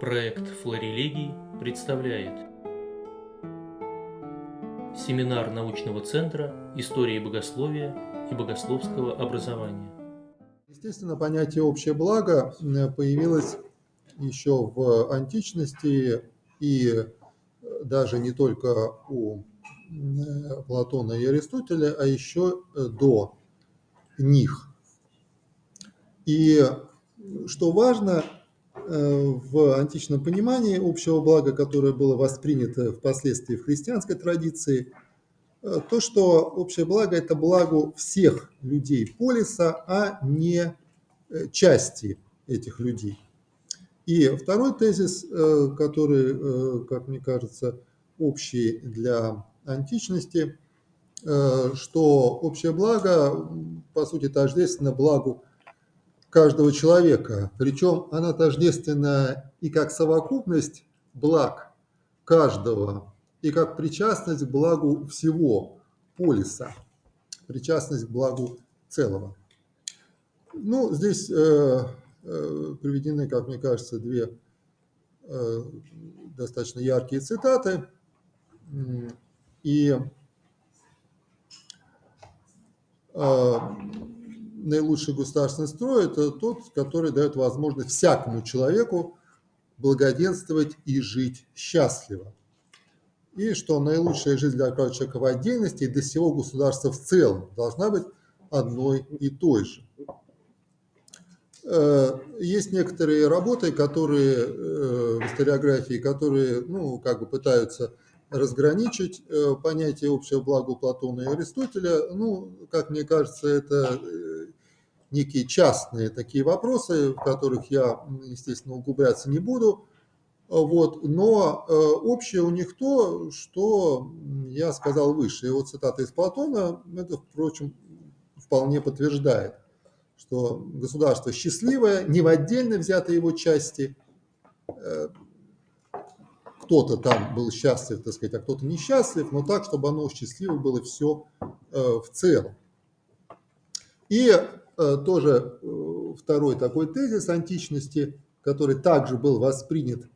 Проект «Флорелегий» представляет Семинар научного центра истории богословия и богословского образования. Естественно, понятие «общее благо» появилось еще в античности и даже не только у Платона и Аристотеля, а еще до них. И что важно, э, в античном понимании общего блага, которое было воспринято впоследствии в христианской традиции, э, то, что общее благо – это благо всех людей полиса, а не э, части этих людей. И второй тезис, который, как мне кажется, общий для античности, что общее благо, по сути, тождественно благу каждого человека. Причем она тождественна и как совокупность благ каждого, и как причастность к благу всего полиса, причастность к благу целого. Ну, здесь э, э, приведены, как мне кажется, две э, достаточно яркие цитаты. И э, наилучший государственный строй – это тот, который дает возможность всякому человеку благоденствовать и жить счастливо. И что наилучшая жизнь для каждого человека в отдельности и для всего государства в целом должна быть одной и той же. Э, есть некоторые работы, которые э, в историографии, которые ну, как бы пытаются разграничить э, понятие общего блага у Платона и Аристотеля. Ну, как мне кажется, это некие частные такие вопросы, в которых я, естественно, углубляться не буду. Вот, но э, общее у них то, что я сказал выше. И вот цитата из Платона, это, впрочем, вполне подтверждает, что государство счастливое, не в отдельно взятой его части, э, кто-то там был счастлив, так сказать, а кто-то несчастлив, но так, чтобы оно счастливо было все э, в целом. И тоже э, второй такой тезис античности, который также был воспринят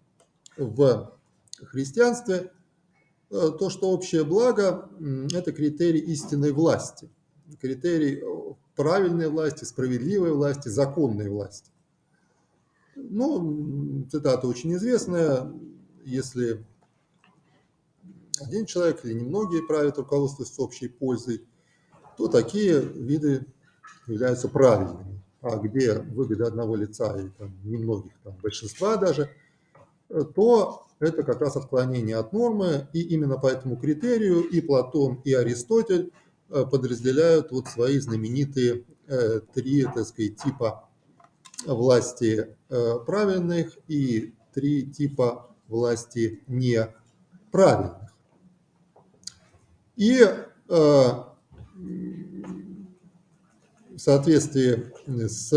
в христианстве, э, то, что общее благо – это критерий истинной власти, критерий правильной власти, справедливой власти, законной власти. Ну, цитата очень известная, если один человек или немногие правят руководствуясь общей пользой, то такие виды являются правильными, а где выгода одного лица или там, немногих, там, большинства даже, то это как раз отклонение от нормы, и именно по этому критерию и Платон, и Аристотель э, подразделяют вот свои знаменитые э, три, так сказать, типа власти э, правильных и три типа власти неправильных. И в соответствии с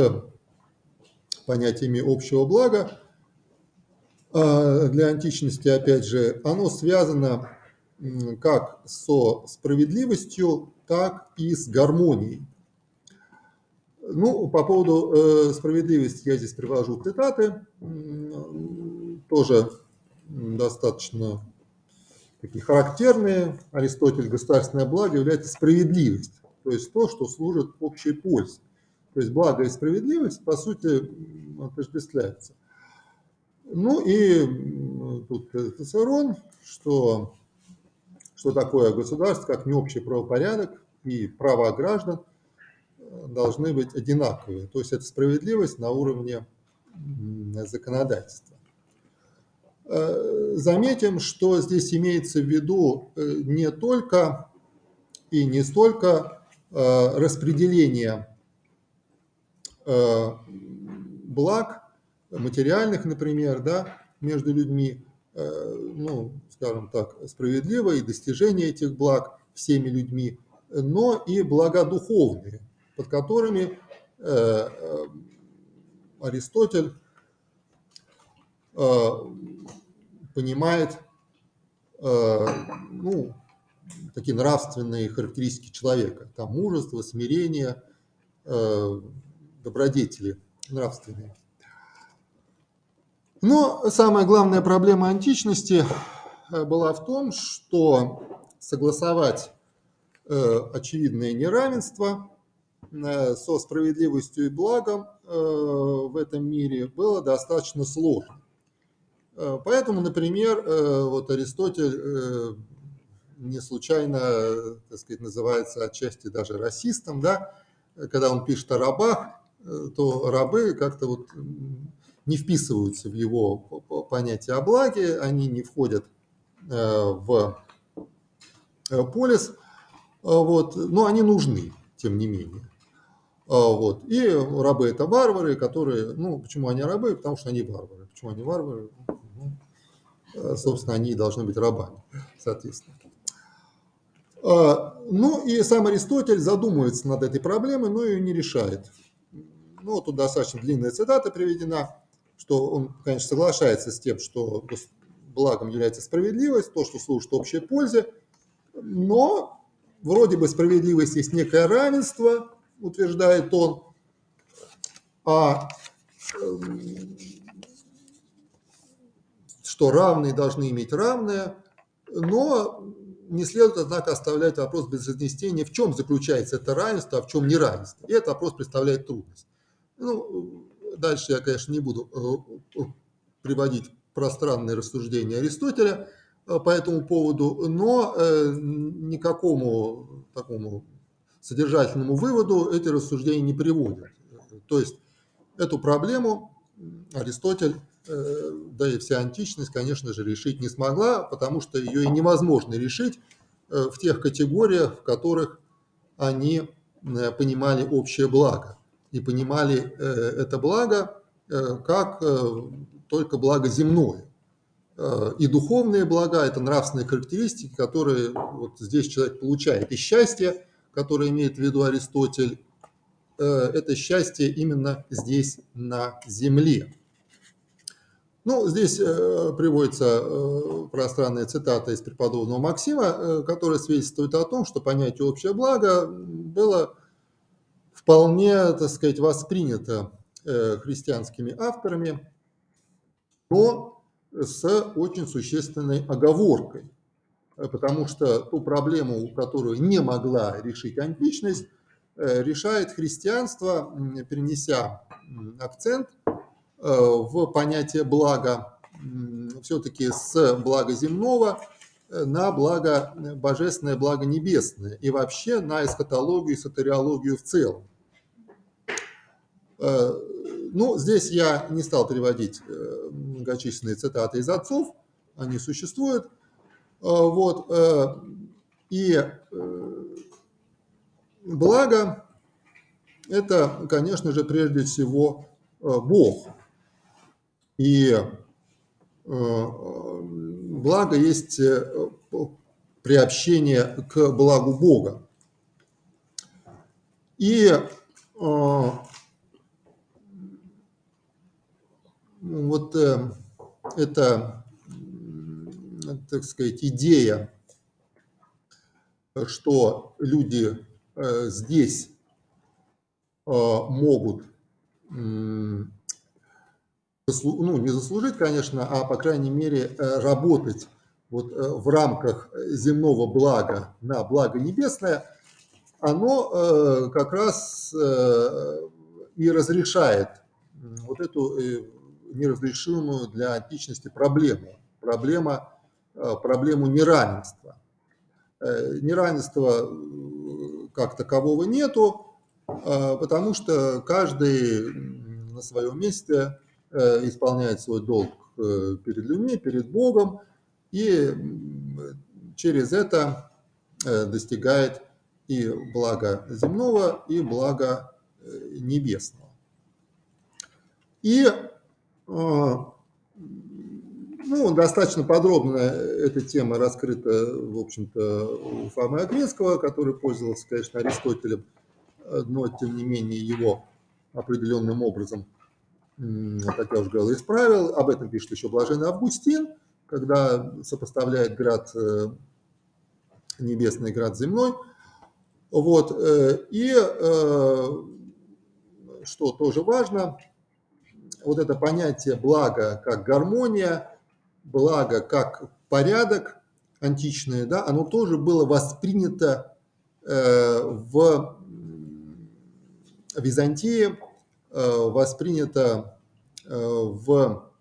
понятиями общего блага, а, для античности, опять же, оно связано как со справедливостью, так и с гармонией. Ну, по поводу э, справедливости я здесь привожу цитаты, тоже достаточно такие характерные. Аристотель «Государственное благо» является справедливость то есть то, что служит общей пользе. То есть благо и справедливость, по сути, отождествляются. Ну и тут Цицерон, что, что такое государство, как не общий правопорядок и права граждан должны быть одинаковые. То есть это справедливость на уровне законодательства. Э, заметим, что здесь имеется в виду э, не только и не столько Э, распределение э, благ, материальных, например, да, между людьми, э, ну, скажем так, справедливо и достижение этих благ всеми людьми, но и блага духовные, под которыми Аристотель понимает ну, такие нравственные характеристики человека. Там мужество, смирение, э, добродетели нравственные. Но самая главная проблема античности э, была в том, что согласовать э, очевидное неравенство со справедливостью и благом в этом мире было достаточно сложно. Поэтому, например, вот Аристотель не случайно, так сказать, называется отчасти даже расистом, да, когда он пишет о рабах, то рабы как-то вот не вписываются в его понятие о благе, они не входят э, в э, полис, вот, но они нужны, тем не менее. Вот. И рабы – это варвары, которые, ну, почему они рабы? Потому что они варвары. Почему они варвары? Ну, э, собственно, они должны быть рабами, соответственно. Ну и сам Аристотель задумывается над этой проблемой, но ее не решает. Ну, тут достаточно длинная цитата приведена что он, конечно, соглашается с тем, что благом является справедливость, то, что служит общей пользе, но вроде бы справедливость есть некое равенство, утверждает он, а эм, что равные должны иметь равное, но не следует, однако, оставлять вопрос без разнесения, в чем заключается это равенство, а в чем неравенство. И этот вопрос представляет трудность. Ну, Дальше я, конечно, не буду э, э, приводить пространные рассуждения Аристотеля э, по этому поводу, но никакому такому содержательному выводу эти рассуждения не приводят. То есть эту проблему Аристотель, да и вся античность, конечно же, решить не смогла, потому что ее и невозможно решить в тех категориях, в которых они понимали общее благо и понимали э, это благо э, как э, только благо земное. И духовные блага – это нравственные характеристики, которые вот здесь человек получает. И счастье, которое имеет в виду Аристотель, это счастье именно здесь, на земле. Ну, здесь приводится пространная цитата из преподобного Максима, которая свидетельствует о том, что понятие «общее благо» было вполне, так сказать, воспринято э, христианскими авторами, но с очень существенной оговоркой, потому что ту проблему, которую не могла решить античность, э, решает христианство, перенеся акцент э, в понятие блага, все-таки с блага земного на благо божественное, благо небесное и вообще на эсхатологию и сатериологию в целом. Э, ну, здесь я не стал приводить э, многочисленные цитаты из отцов, они существуют. Э, вот. И благо – это, конечно же, прежде всего Бог. И благо есть приобщение к благу Бога. И вот э, эта, так сказать, идея, что люди э, здесь э, могут ну, не заслужить, конечно, а, по крайней мере, работать вот в рамках земного блага на благо небесное, оно как раз и разрешает вот эту неразрешимую для античности проблему. Проблема, э, проблему неравенства. Э, неравенства э, как такового нету, потому что каждый на своем месте исполняет свой долг перед людьми, перед Богом, и через это достигает и блага земного, и блага небесного. И ну, достаточно подробно эта тема раскрыта, в общем-то, у Фомы Агрецкого, который пользовался, конечно, Аристотелем, но, тем не менее, его определенным образом, как я уже говорил, исправил. Об этом пишет еще Блаженный Августин, когда сопоставляет град э, небесный, град земной. Вот. Э, и, э, что тоже важно, вот это понятие блага как гармония, благо как порядок античное, да, оно тоже было воспринято в Византии, воспринято э, в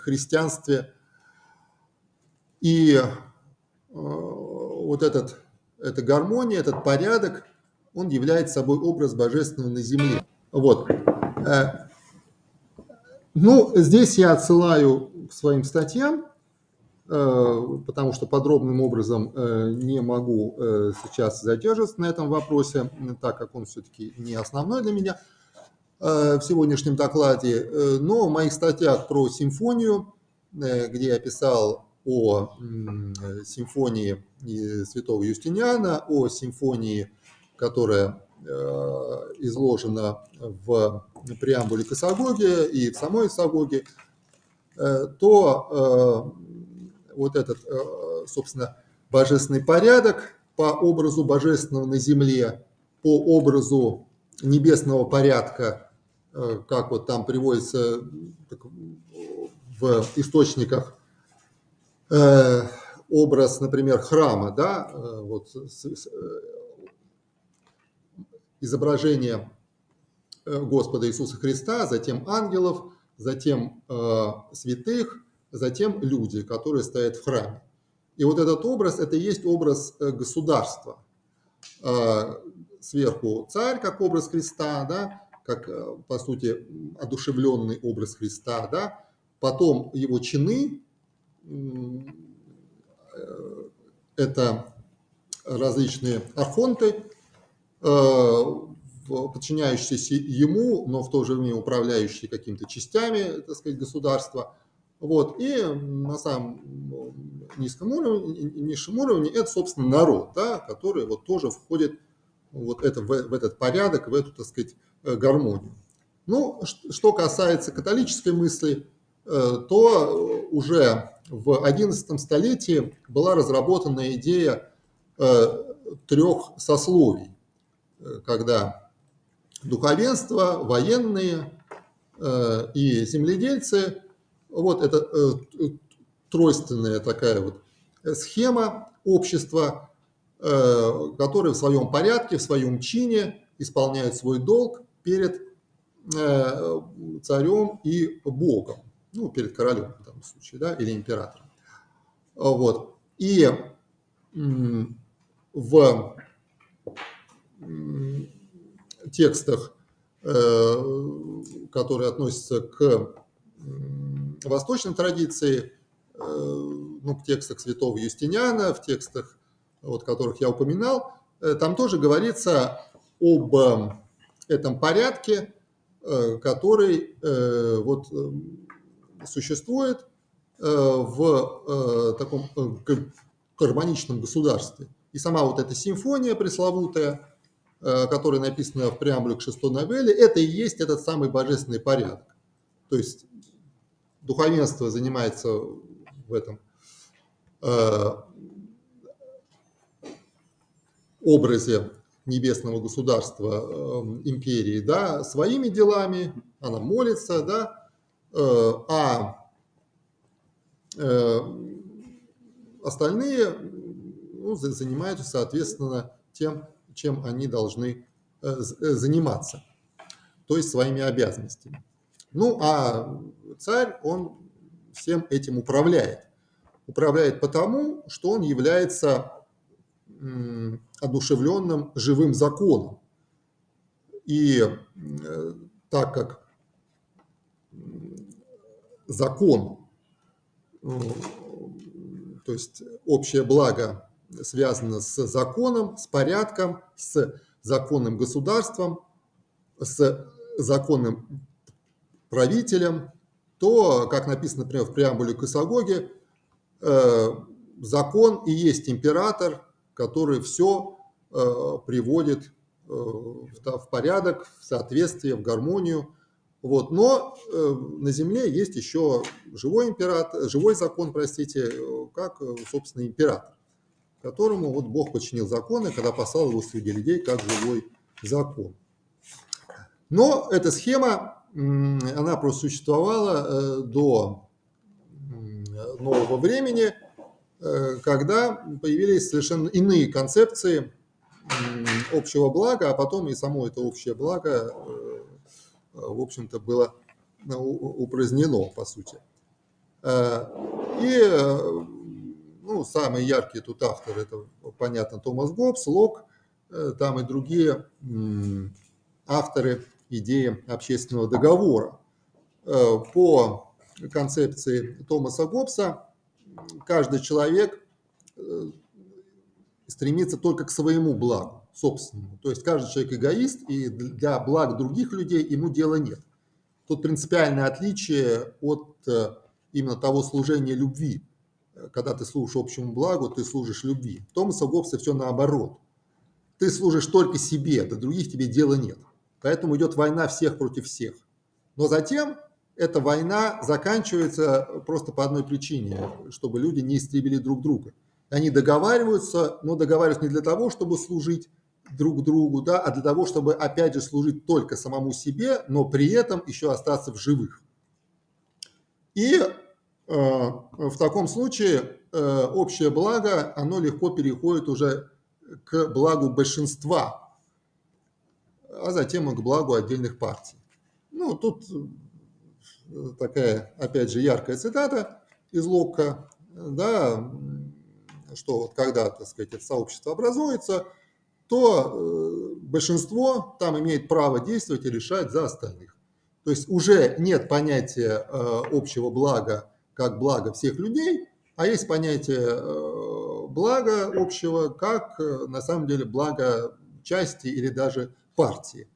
христианстве. И вот этот, эта гармония, этот порядок, он является собой образ божественного на земле. Вот. Ну, здесь я отсылаю к своим статьям, э, потому что подробным образом э, не могу э, сейчас задерживаться на этом вопросе, так как он все-таки не основной для меня в сегодняшнем докладе. Но в моих статьях про симфонию, где я писал о симфонии святого Юстиниана, о симфонии, которая изложена в преамбуле к Исагоге и в самой Исагоге, э, то э, вот этот, э, собственно, божественный порядок по образу божественного на земле, по образу небесного порядка, как вот там приводится в источниках образ, например, храма, да, вот изображение Э, Господа Иисуса Христа, затем ангелов, затем э, святых, затем люди, которые стоят в храме. И вот этот образ, это и есть образ э, государства. Э, сверху царь, как образ Христа, да, как, э, по сути, одушевленный образ Христа, да, потом его чины, э, это различные архонты, подчиняющиеся ему, но в то же время управляющие какими-то частями, так сказать, государства. Вот. И на самом низком уровне, низшем уровне это, собственно, народ, да, который вот тоже входит вот это, в, в этот порядок, в эту, так сказать, э, гармонию. Ну, что касается католической мысли, э, то уже в XI столетии была разработана идея э, трех сословий, когда духовенство, военные и земледельцы. Вот это э, тройственная такая вот схема общества, э, которые в своем порядке, в своем чине исполняют свой долг перед э, царем и Богом, ну, перед королем в данном случае, да, или императором. Вот. И в текстах, э, которые относятся к восточной традиции, э, ну, в текстах святого Юстиниана, в текстах, вот, которых я упоминал, э, там тоже говорится об этом порядке, который вот, существует в таком гармоничном государстве. И сама вот эта симфония пресловутая, Э, которая написана в преамбуле к шестой новелле, это и есть этот самый божественный порядок. То есть духовенство занимается в этом э, образе небесного государства, э, империи, да, своими делами, она молится, да, а остальные ну, занимаются, соответственно, тем, чем они должны э, э, заниматься, то есть своими обязанностями. Ну, а царь, он всем этим управляет. Управляет потому, что он является одушевленным живым законом. И э, так как закон, то есть общее благо связано с законом, с порядком, с законным государством, с законным правителем, то, как написано, например, в преамбуле к Исагоге, э, закон и есть император, который все э, приводит э, в порядок, в соответствие, в гармонию. Вот. Но на земле есть еще живой император, живой закон, простите, как, собственно, император которому вот Бог подчинил законы, когда послал его среди людей как живой закон. Но эта схема она просто существовала до нового времени, когда появились совершенно иные концепции общего блага, а потом и само это общее благо, в общем-то, было упразднено, по сути. И ну, самые яркие тут авторы, это, понятно, Томас Гоббс, Лок, там и другие авторы идеи общественного договора. Э, по концепции Томаса Гоббса каждый человек э, стремится только к своему благу, собственному. То есть каждый человек эгоист, и для благ других людей ему дела нет. Тут принципиальное отличие от э, именно того служения любви. Когда ты служишь общему благу, ты служишь любви. Томаса Гоббса все наоборот. Ты служишь только себе, до других тебе дела нет. Поэтому идет война всех против всех. Но затем эта война заканчивается просто по одной причине, чтобы люди не истребили друг друга. Они договариваются, но договариваются не для того, чтобы служить друг другу, да, а для того, чтобы опять же служить только самому себе, но при этом еще остаться в живых. И э, в таком случае э, общее благо, оно легко переходит уже к благу большинства, а затем и к благу отдельных партий. Ну, тут э, такая, опять же, яркая цитата из Локка, да, что вот когда, так сказать, это сообщество образуется, то э, большинство там имеет право действовать и решать за остальных. То есть уже нет понятия э, общего блага как блага всех людей, а есть понятие блага общего как на самом деле благо части или даже партии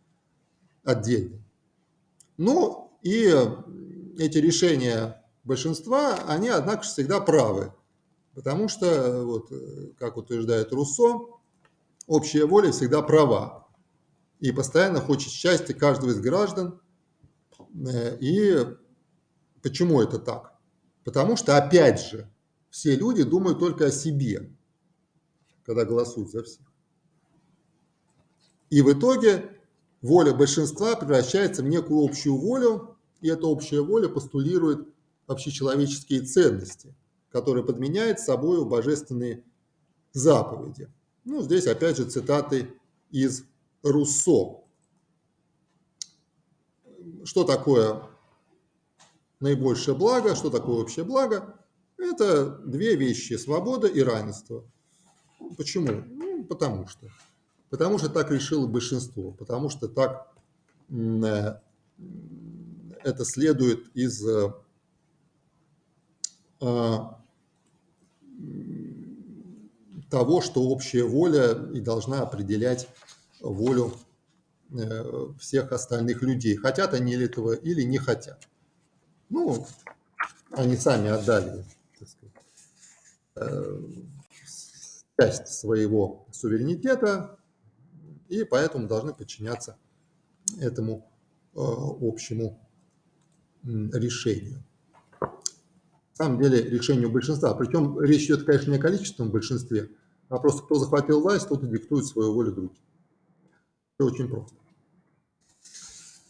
отдельной. Ну и эти решения большинства, они, однако, всегда правы. Потому что, вот, как утверждает Руссо, общая воля всегда права. И постоянно хочет счастья каждого из граждан. И почему это так? Потому что, опять же, все люди думают только о себе, когда голосуют за всех. И в итоге воля большинства превращается в некую общую волю, и эта общая воля постулирует общечеловеческие ценности, которые подменяют собой божественные заповеди. Ну, здесь опять же цитаты из Руссо. Что такое наибольшее благо, что такое общее благо? Это две вещи – свобода и равенство. Почему? Ну, потому что. Потому что так решило большинство, потому что так э, это следует из э, а, того, что общая воля и должна определять волю э, всех остальных людей. Хотят они этого или не хотят. Ну, они сами отдали сказать, часть своего суверенитета и поэтому должны подчиняться этому э, общему решению. На самом деле решению большинства. Причем речь идет, конечно, не о количественном большинстве, а просто кто захватил власть, тот и диктует свою волю другим. Все очень просто.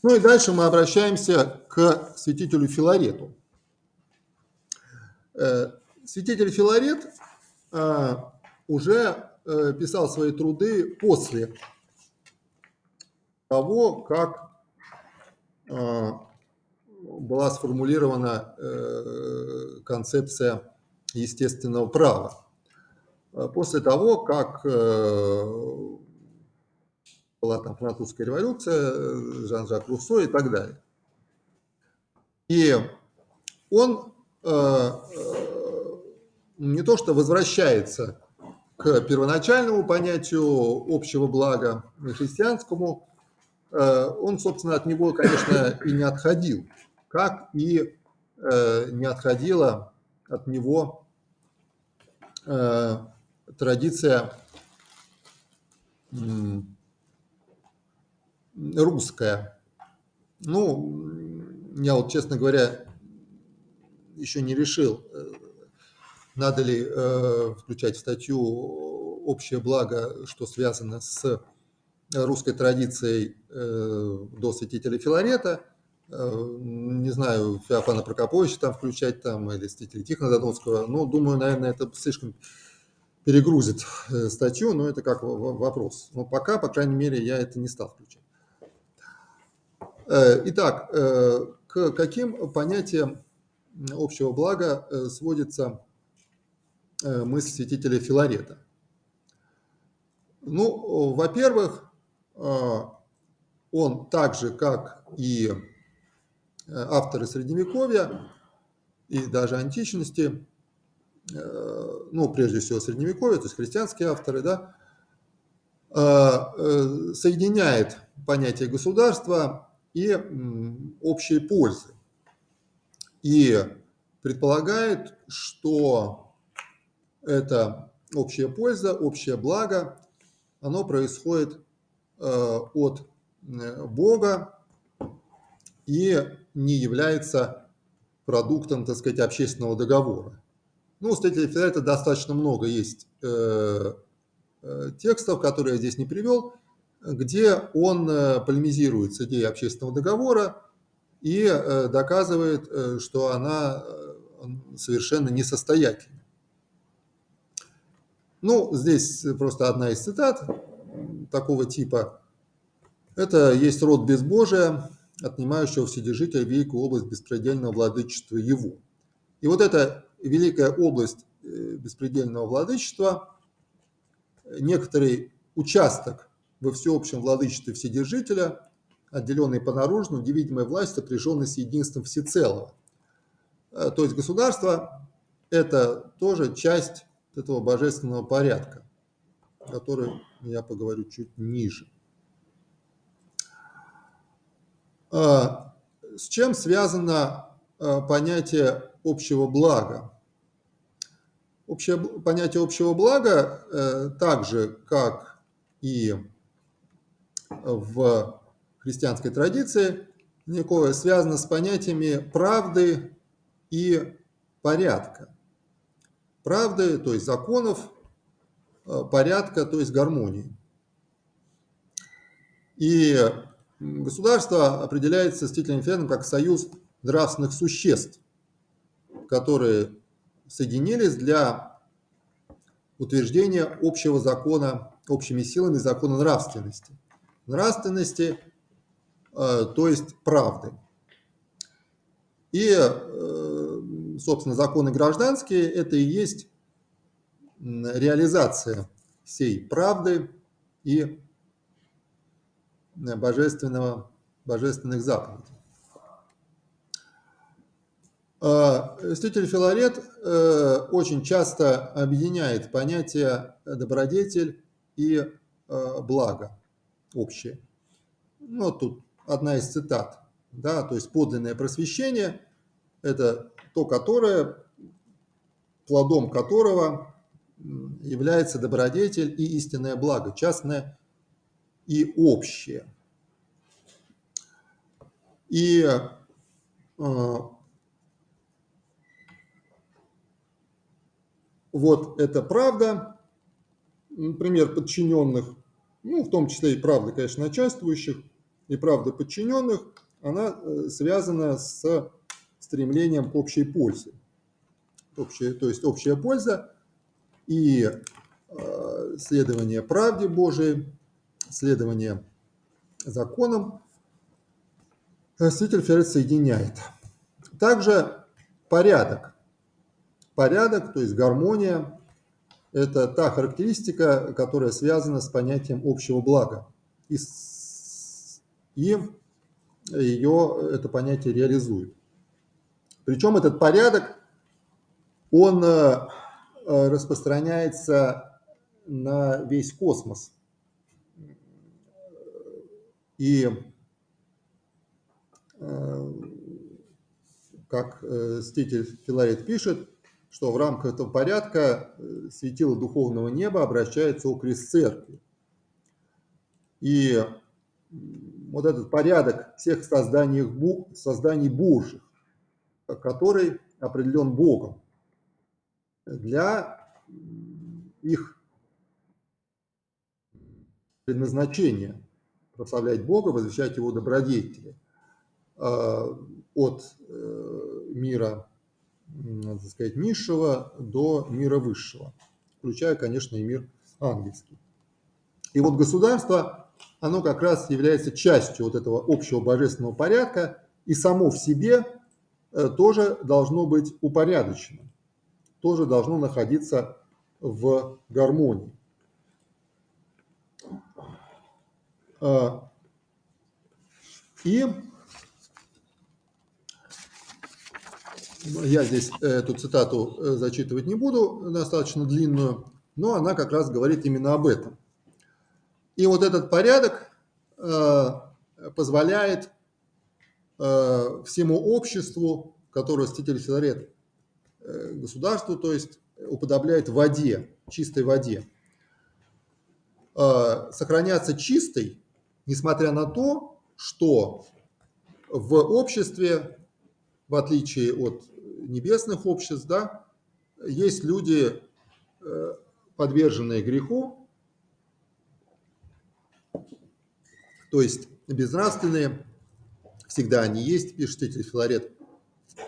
Ну и дальше мы обращаемся к святителю Филарету. Э, святитель Филарет э, уже писал свои труды после того, как а, была сформулирована э, концепция естественного права. А после того, как э, была там французская революция, Жан-Жак Руссо и так далее. И он э, не то что возвращается к первоначальному понятию общего блага христианскому, он, собственно, от него, конечно, и не отходил, как и э, не отходила от него э, традиция русская. Ну, я вот, честно говоря, еще не решил, надо ли включать в статью общее благо, что связано с русской традицией э, до святителя Филарета, э, не знаю, Феофана Прокоповича там включать там, или Стителя Тихона Задонского. Ну, думаю, наверное, это слишком перегрузит э, статью, но это как вопрос. Но пока, по крайней мере, я это не стал включать. Итак, к каким понятиям общего блага сводится мысль святителя Филарета? Ну, во-первых, он так же, как и э, авторы Средневековья и даже античности, э, ну, прежде всего Средневековья, то есть христианские авторы, да, э, соединяет понятие государства и общей пользы. И предполагает, что это общая польза, общее благо, оно происходит от Э, Бога и не является продуктом, так сказать, общественного договора. Ну, Стетеля Филарета достаточно много есть э, э, текстов, которые я здесь не привел, где он э, полемизирует с идеей общественного договора и э, доказывает, э, что она совершенно несостоятельна. Ну, здесь просто одна из цитат такого типа. Это есть род безбожия, отнимающего вседержителя великую область беспредельного владычества его. И вот эта великая область э, беспредельного владычества, некоторый участок во всеобщем владычестве Вседержителя, отделенный по наружному, где видимая власть сопряженная с единством всецелого. Э, то есть государство – это тоже часть этого божественного порядка, о котором я поговорю чуть ниже. А, с чем связано а, понятие общего блага? Общее, понятие общего блага, э, так же, как и в христианской традиции, Николая, связано с понятиями правды и порядка. Правды, то есть законов, порядка, то есть гармонии. И Государство определяется стительным феном как союз нравственных существ, которые соединились для утверждения общего закона, общими силами закона нравственности. Нравственности, э, то есть правды. И, э, собственно, законы гражданские – это и есть реализация всей правды и божественного, божественных заповедей. А, Святитель Филарет э, очень часто объединяет понятия добродетель и э, благо общее. Ну, тут одна из цитат. Да, то есть подлинное просвещение – это то, которое, плодом которого является добродетель и истинное благо, частное и общее. И э, вот эта правда, например, подчиненных, ну, в том числе и правда, конечно, начальствующих, и правда подчиненных, она э, связана с стремлением к общей пользе. Общая, то есть общая польза и э, следование правде Божией, следование законам, святитель Феррет соединяет. Также порядок. Порядок, то есть гармония, это та характеристика, которая связана с понятием общего блага. И, и ее это понятие реализует. Причем этот порядок, он э, распространяется на весь космос. И э, как э, ститель Филарет пишет, что в рамках этого порядка э, светило духовного неба обращается окрест церкви. И вот этот порядок всех созданий, созданий Божьих, который определен Богом для их предназначения – прославлять Бога, возвещать Его добродетели. от мира, так сказать, низшего до мира высшего, включая, конечно, и мир ангельский. И вот государство, оно как раз является частью вот этого общего божественного порядка, и само в себе тоже должно быть упорядочено, тоже должно находиться в гармонии. А, и я здесь эту цитату э, зачитывать не буду, достаточно длинную, но она как раз говорит именно об этом. И вот этот порядок э, позволяет э, всему обществу, которое Ститель Филарет государству, то есть уподобляет воде, чистой воде, сохраняться чистой несмотря на то, что в обществе, в отличие от небесных обществ, да, есть люди, э, подверженные греху, то есть безнравственные, всегда они есть, пишет Филарет,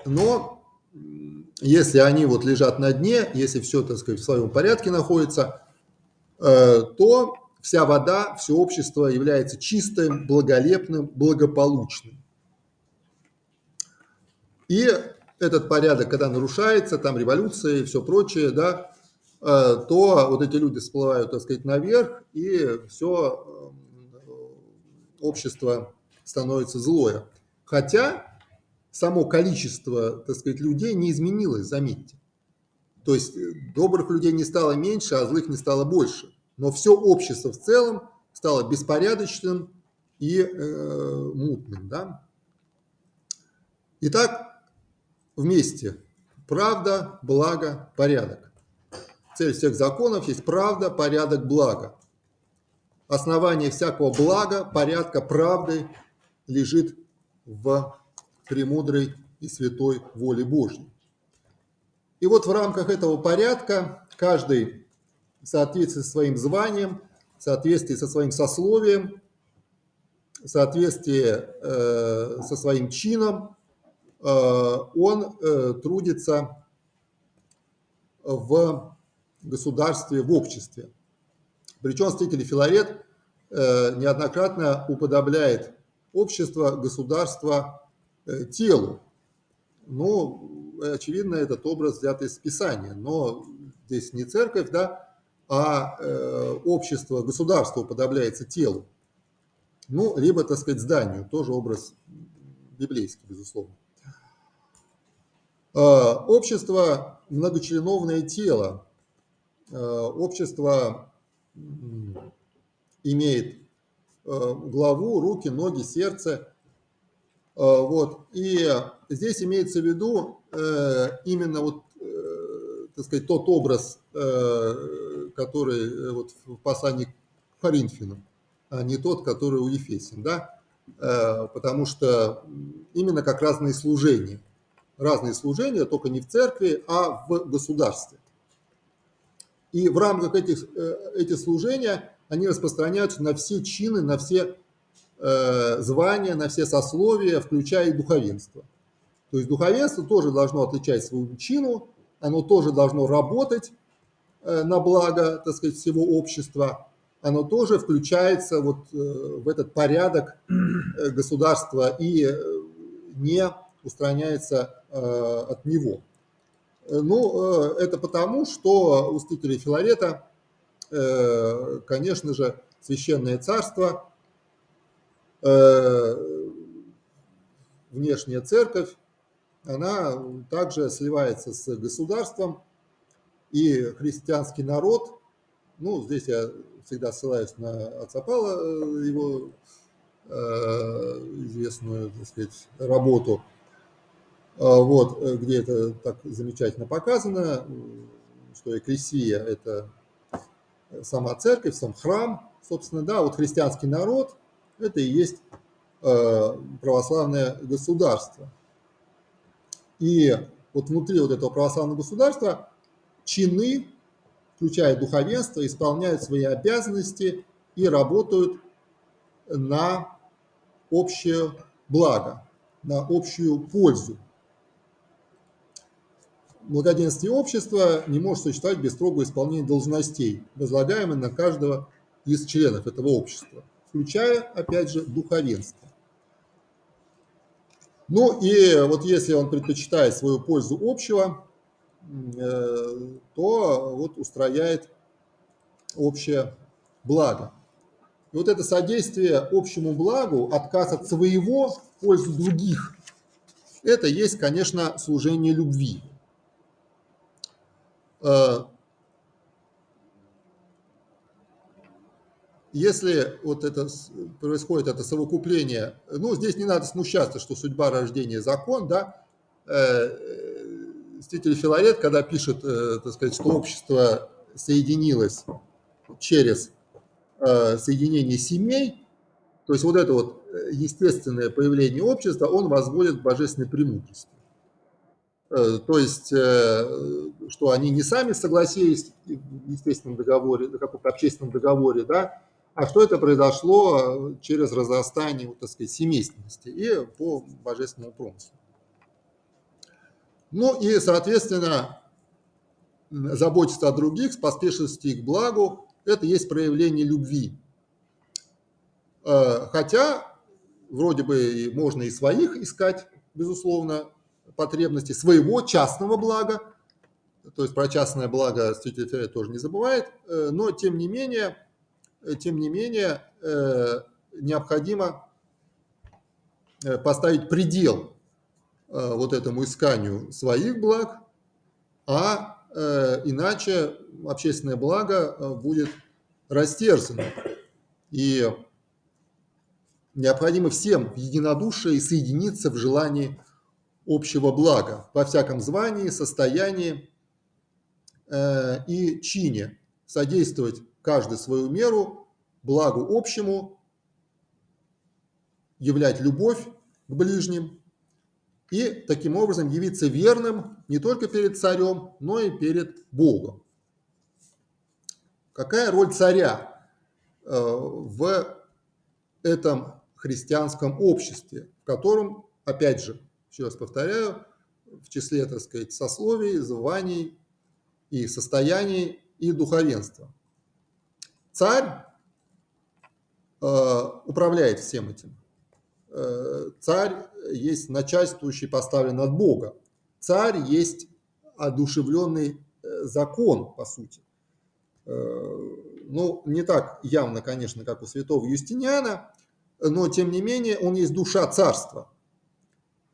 но если они вот лежат на дне, если все, так сказать, в своем порядке находится, э, то вся вода, все общество является чистым, благолепным, благополучным. И этот порядок, когда нарушается, там революция и все прочее, да, э, то вот эти люди всплывают, так сказать, наверх, и все э, общество становится злое. Хотя само количество, так сказать, людей не изменилось, заметьте. То есть э, добрых людей не стало меньше, а злых не стало больше но все общество в целом стало беспорядочным и э, мутным. Да? Итак, вместе правда, благо, порядок. Цель всех законов есть правда, порядок, благо. Основание всякого блага, порядка, правды лежит в премудрой и святой воле Божьей. И вот в рамках этого порядка каждый в соответствии со своим званием, в соответствии со своим сословием, в соответствии э, со своим чином, э, он э, трудится в государстве, в обществе. Причем святитель Филарет э, неоднократно уподобляет общество, государство телу. Ну, очевидно, этот образ взят из Писания, но здесь не церковь, да, а э, общество, государство уподобляется телу, ну, либо, так сказать, зданию, тоже образ библейский, безусловно. Э, общество – многочленовное тело. Э, общество имеет э, главу, руки, ноги, сердце. Э, вот. И здесь имеется в виду э, именно вот, э, так сказать, тот образ который вот в послании к Коринфянам, а не тот, который у Ефесин, да, потому что именно как разные служения, разные служения, только не в церкви, а в государстве. И в рамках этих, этих служения они распространяются на все чины, на все звания, на все сословия, включая и духовенство. То есть духовенство тоже должно отличать свою чину, оно тоже должно работать, Э, на благо, так сказать, всего общества, оно тоже включается вот э, в этот порядок э, государства и не устраняется от него. Ну, это потому, что у стителя Филарета, конечно же, священное царство, внешняя церковь, она также сливается с государством, и христианский народ, ну, здесь я всегда ссылаюсь на отца Павла, э, его э, известную, так сказать, работу, а, вот, э, где это так замечательно показано, что экклесия – это сама церковь, сам храм, собственно, да, вот христианский народ – это и есть православное государство. И вот внутри вот этого православного государства чины, включая духовенство, исполняют свои обязанности и работают на общее благо. на общую пользу. Благоденствие общества не может существовать без строгого исполнения должностей, возлагаемых на каждого из членов этого общества, включая, опять же, духовенство. Ну и вот если он предпочитает свою пользу общего, э, то вот устрояет общее благо. И вот это содействие общему благу, отказ от своего в пользу других, это есть, конечно, служение любви. Если вот это происходит это совокупление, ну, здесь не надо смущаться, что судьба рождения закон, да, Мститель э, Филарет, когда пишет, э, так сказать, что общество соединилось через э, соединение семей, то есть вот это вот естественное появление общества, он возводит к божественной премудрости. То есть, что они не сами согласились в естественном договоре, в каком-то общественном договоре, да, а что это произошло э, через разрастание, так сказать, семейственности и по божественному промыслу. Ну и, соответственно, заботиться о других, споспешности их благу, это есть проявление любви. Э, хотя, вроде бы, можно и своих искать, безусловно, потребности, своего частного блага, то есть про частное благо святитель тоже не забывает, э, но, тем не менее, тем не менее, э, необходимо э, поставить предел вот этому исканию своих благ, а иначе общественное благо будет растерзано. И необходимо всем в единодушии соединиться в желании общего блага во всяком звании, состоянии и чине, содействовать каждый свою меру, благу общему, являть любовь к ближним и таким образом явиться верным не только перед царем, но и перед Богом. Какая роль царя э, в этом христианском обществе, в котором, опять же, еще раз повторяю, в числе, так сказать, сословий, званий и состояний и духовенства – Царь э, управляет всем этим. Э, царь есть начальствующий, поставлен от Бога. Царь есть одушевленный э, закон, по сути. Ну, не так явно, конечно, как у святого Юстиниана, но, тем не менее, он есть душа царства.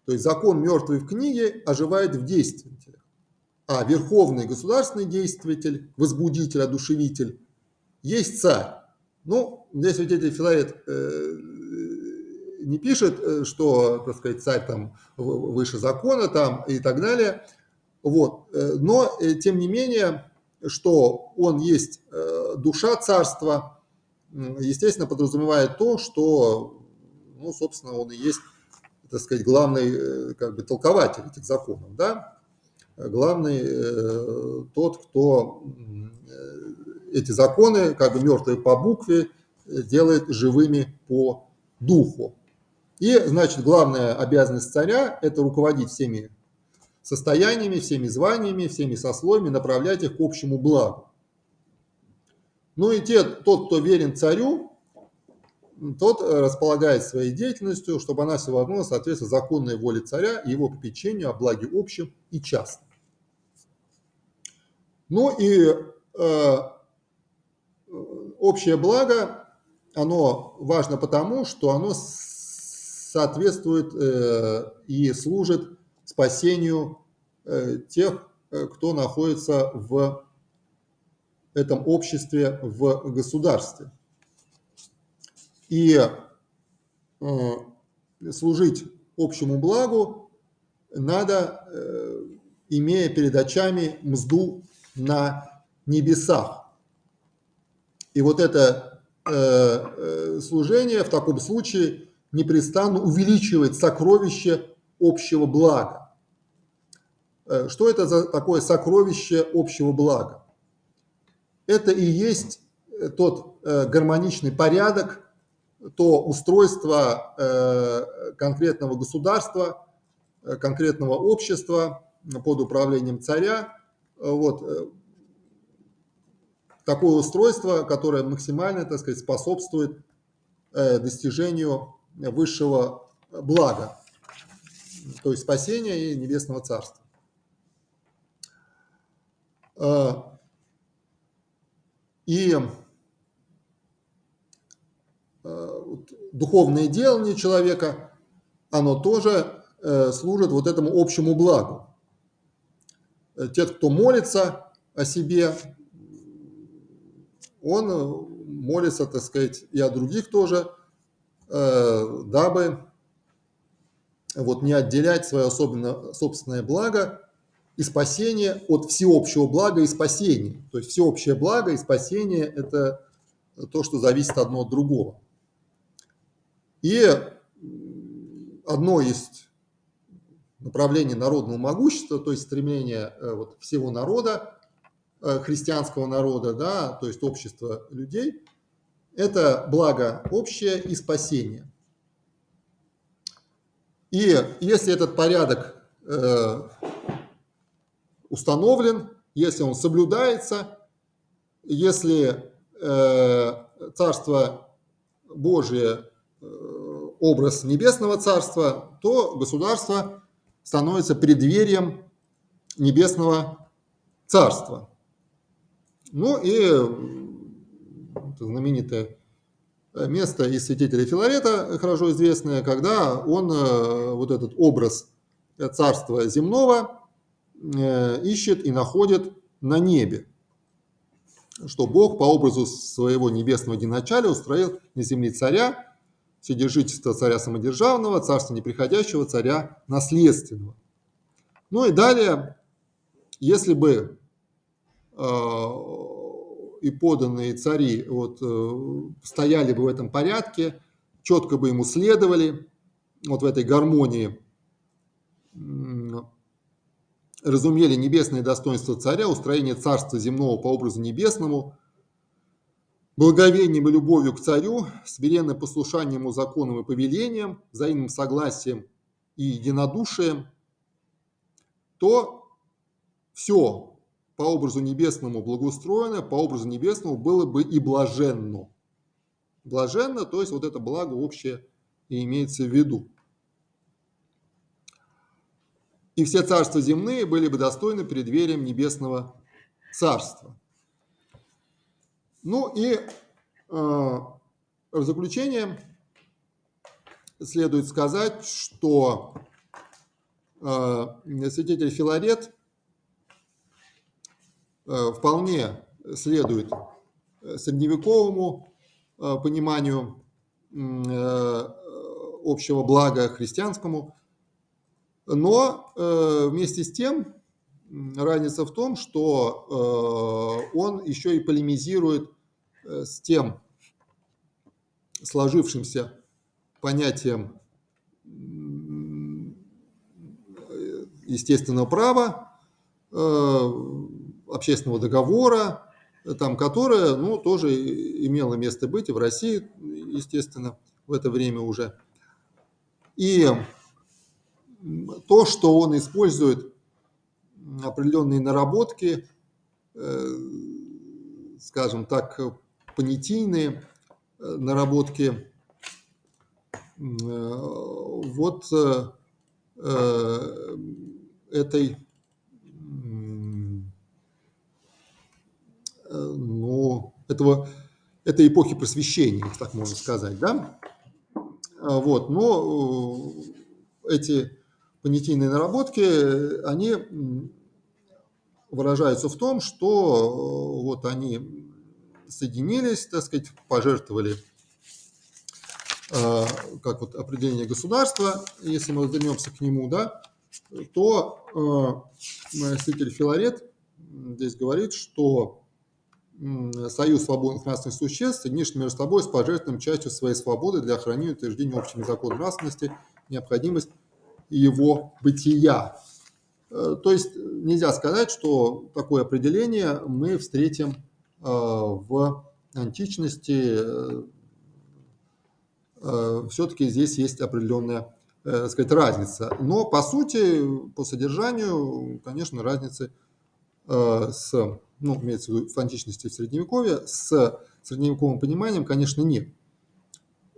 То есть закон мертвый в книге оживает в действителях. А верховный государственный действитель, возбудитель, одушевитель есть царь. Ну, здесь святитель Филарет э, не пишет, э, что, так сказать, царь там выше закона там и так далее. Вот. Э, но, э, тем не менее, что он есть душа царства, естественно, подразумевает то, что, ну, собственно, он и есть, так сказать, главный как бы толкователь этих законов, да, главный тот, кто эти законы, как бы мертвые по букве, делает живыми по духу. И, значит, главная обязанность царя – это руководить всеми состояниями, всеми званиями, всеми сословиями, направлять их к общему благу. Ну и те, тот, кто верен царю, тот располагает своей деятельностью, чтобы она все равно соответствовала законной воле царя и его попечению о благе общем и частном. Ну и э, общее благо, оно важно потому, что оно соответствует э, и служит спасению э, тех, э, кто находится в этом обществе, в государстве. И служить общему благу надо, имея перед очами мзду на небесах. И вот это э, э, служение в таком случае непрестанно увеличивает сокровище общего блага. Э, что это за такое сокровище общего блага? Это и есть тот гармоничный порядок, то устройство конкретного государства, конкретного общества под управлением царя, вот, такое устройство, которое максимально, так сказать, способствует достижению высшего блага, то есть спасения и небесного царства. И Э, духовное делание человека, оно тоже э, служит вот этому общему благу. Э, те, кто молится о себе, он молится, так сказать, и о других тоже, дабы вот не отделять свое особенно, собственное благо и спасение от всеобщего блага и спасения. То есть всеобщее благо и спасение – это то, что зависит одно от другого. И одно из направлений народного могущества, то есть стремление э, вот, всего народа, э, христианского народа, да, то есть общества людей, это благо общее и спасение. И если этот порядок э, установлен, если он соблюдается, если э, Царство Божие Э, образ небесного царства, то государство становится преддверием небесного царства. Ну и знаменитое место из святителя Филарета, хорошо известное, когда он э, вот этот образ царства земного э, ищет и находит на небе, что Бог по образу своего небесного единачалия устроил на земле царя, вседержительство царя самодержавного, царства неприходящего, царя наследственного. Ну и далее, если бы э, и поданные цари вот, э, стояли бы в этом порядке, четко бы ему следовали, вот в этой гармонии, разумели небесное достоинство царя, устроение царства земного по образу небесному, благовением и любовью к царю, смиренным послушанием ему законам и повелениям, взаимным согласием и единодушием, то все по образу небесному благоустроено, по образу небесному было бы и блаженно. Блаженно, то есть вот это благо общее и имеется в виду. И все царства земные были бы достойны преддверием небесного царства. Ну и э, в заключение следует сказать, что э, святитель Филарет вполне следует средневековому э, пониманию э, общего блага христианскому, но э, вместе с тем разница в том, что э, он еще и полемизирует э, с тем сложившимся понятием естественного права, э, общественного договора, там, которое ну, тоже имело место быть и в России, естественно, в это время уже. И то, что он использует определенные наработки, э, скажем так, понятийные э, наработки. Э, вот этой, ну, этого, этой эпохи просвещения, так можно сказать, да? Вот, но эти понятийные наработки, они выражаются в том, что э, вот они соединились, так сказать, пожертвовали э, как вот определение государства, если мы вернемся к нему, да, то э, Филарет здесь говорит, что союз свободных нравственных существ, соединившись между собой с пожертвованием частью своей свободы для охранения и утверждения общими законов нравственности, необходимость его бытия. Э, то есть нельзя сказать, что такое определение мы встретим э, в античности, э, все-таки здесь есть определенная так сказать, разница. Но по сути, по содержанию, конечно, разницы с, ну, имеется в виду в античности в средневековье, с средневековым пониманием, конечно, нет.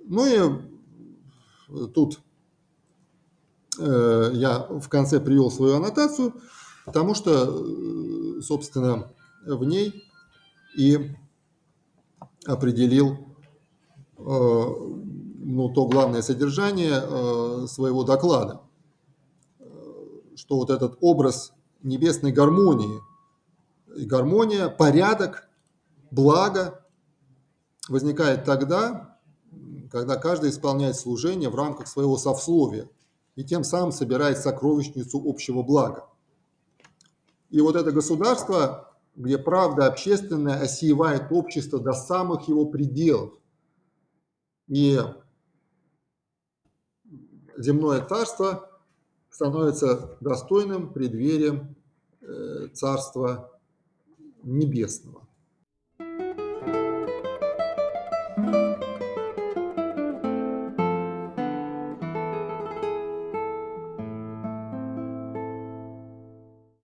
Ну и тут я в конце привел свою аннотацию, потому что, собственно, в ней и определил ну, то главное содержание э, своего доклада, что вот этот образ небесной гармонии, гармония, порядок, благо возникает тогда, когда каждый исполняет служение в рамках своего совсловия и тем самым собирает сокровищницу общего блага. И вот это государство, где правда общественная осеивает общество до самых его пределов. И земное царство становится достойным преддверием э, царства небесного.